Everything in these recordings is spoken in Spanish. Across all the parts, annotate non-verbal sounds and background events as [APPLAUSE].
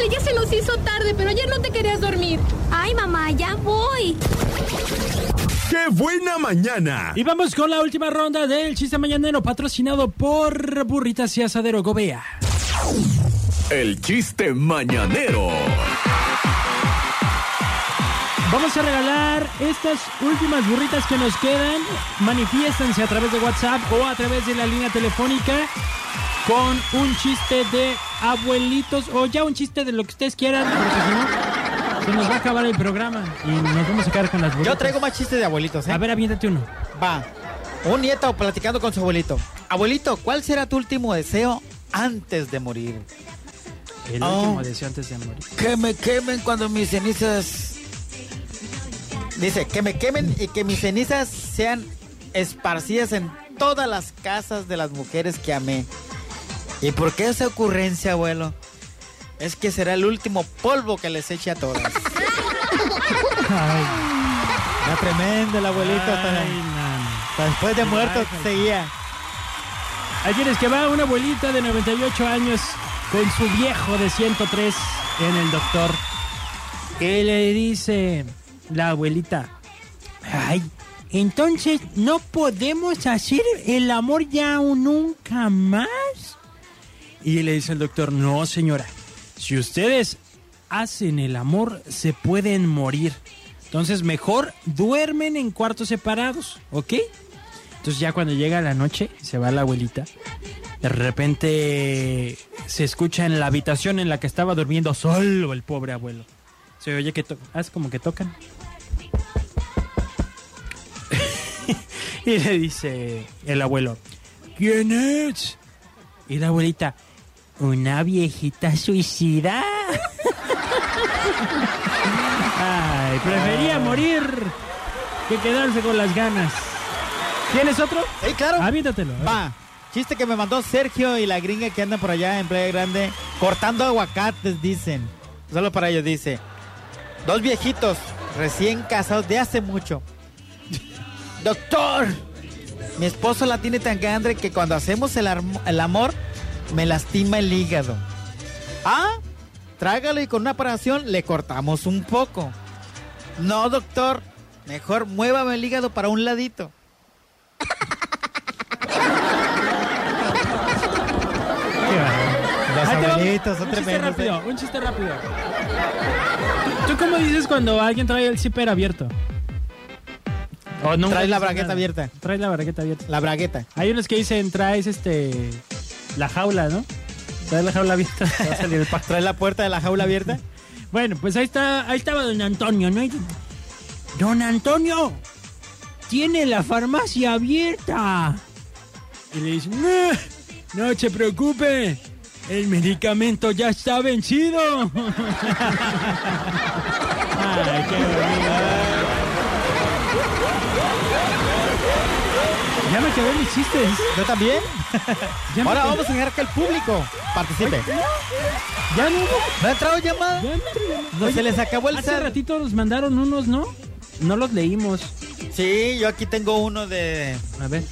Ándale, ya se nos hizo tarde, pero ayer no te querías dormir. Ay, mamá, ya voy. ¡Qué buena mañana! Y vamos con la última ronda del chiste mañanero patrocinado por Burritas y Asadero Gobea. El chiste mañanero. Vamos a regalar estas últimas burritas que nos quedan. Manifiéstense a través de WhatsApp o a través de la línea telefónica con un chiste de abuelitos o ya un chiste de lo que ustedes quieran, porque si no, se nos va a acabar el programa y nos vamos a quedar con las burritas. Yo traigo más chistes de abuelitos, ¿eh? A ver, aviéntate uno. Va. Un nieto platicando con su abuelito. Abuelito, ¿cuál será tu último deseo antes de morir? El Oh. último deseo antes de morir. Que me quemen cuando mis cenizas... Dice, que me quemen y que mis cenizas sean esparcidas en todas las casas de las mujeres que amé. ¿Y por qué esa ocurrencia, abuelo? Es que será el último polvo que les eche a todas. [LAUGHS] Ay, Era tremendo el abuelito. ay, hasta después de muerto Ay, seguía. Ahí tienes que va una abuelita de 98 años con su viejo de 103 en el doctor. Y le dice la abuelita, ay, entonces no podemos hacer el amor ya o nunca más. Y le dice el doctor, no señora, si ustedes hacen el amor se pueden morir. Entonces mejor duermen en cuartos separados, ¿ok? Entonces ya cuando llega la noche, se va la abuelita. De repente se escucha en la habitación en la que estaba durmiendo solo el pobre abuelo. Se oye que to- haz como que tocan. [LAUGHS] y le dice el abuelo, ¿quién es? Y la abuelita, una viejita suicida. Ay, prefería morir que quedarse con las ganas. ¿Tienes otro? Sí, claro. Aviéntatelo. a ver. Va. Chiste que me mandó Sergio y la gringa que anda por allá en Playa Grande cortando aguacates, dicen. Solo para ellos dice. Dos viejitos recién casados de hace mucho. Doctor, mi esposo la tiene tan grande que cuando hacemos el amor me lastima el hígado. Ah, trágalo y con una operación le cortamos un poco. No, doctor, mejor muévame el hígado para un ladito. Los abuelitos son un chiste tremendos. rápido, ¿eh? un chiste rápido. ¿Tú, tú cómo dices cuando alguien trae el zipper abierto? O nunca Traes la bragueta nada. abierta. Traes la bragueta abierta. La bragueta. Hay unos que dicen traes este la jaula, ¿no? Traes la jaula abierta. [LAUGHS] ¿Traes la puerta de la jaula abierta? Bueno, pues ahí está, ahí estaba don Antonio, ¿no? Don Antonio, tiene la farmacia abierta. Y le dicen, no, no se preocupe, el medicamento ya está vencido. [LAUGHS] Ay, qué bonito. Ya me quedé mis chistes. ¿Yo también? [LAUGHS] Ya me Ahora vamos a dejar que el público participe. Ya no, ¿No ha entrado llamada? ya no. No se les acabó el Hace ser. ratito nos mandaron unos, ¿no? No los leímos. Sí, yo aquí tengo uno de, A ver.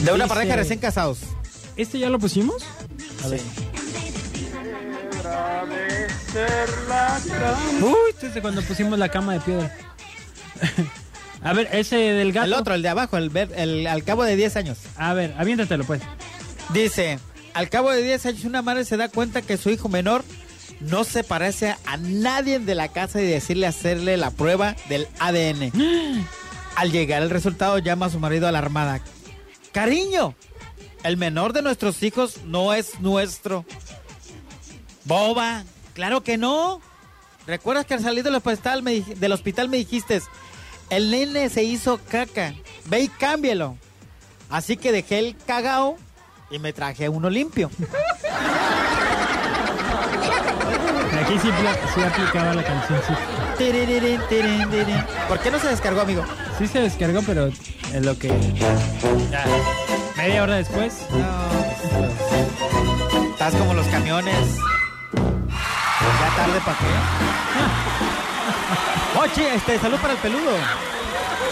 de una Dice- pareja recién casados. ¿Este ya lo pusimos? A ver. Uy, desde cuando pusimos la cama de piedra. [LAUGHS] A ver, ese del gato. El otro, el de abajo, el, ver- el al cabo de 10 años. A ver, aviéntatelo pues. Dice, al cabo de 10 años una madre se da cuenta que su hijo menor no se parece a nadie de la casa y decirle hacerle la prueba del ADN. [GASPS] Al llegar el resultado llama a su marido alarmada. Cariño, el menor de nuestros hijos no es nuestro. Boba, claro que no. ¿Recuerdas que al salir del hospital me, del hospital me dijiste, el nene se hizo caca, ve y cámbialo? Así que dejé el cagao y me traje uno limpio. Aquí sí, sí aplicaba la canción, sí. Tirirín. ¿Por qué no se descargó, amigo? Sí se descargó, pero es lo que... Ya. Media hora después. Estás como los camiones. Ya tarde para qué. Oye, este, salud para el peludo.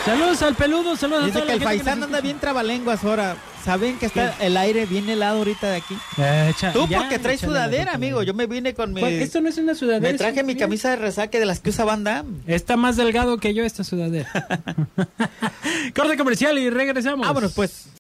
Saludos al peludo, saludos a Dice toda que la el paisano anda bien trabalenguas ahora. ¿Saben que está el aire bien helado ahorita de aquí? Eh, echa- Tú ya, porque traes sudadera, amigo. Yo me vine con mi... ¿Cuál? Esto no es una sudadera. Me traje mi camisa de resaque de las que usa banda. Está más delgado que yo esta sudadera. [LAUGHS] [LAUGHS] Corte comercial y regresamos. Vámonos pues.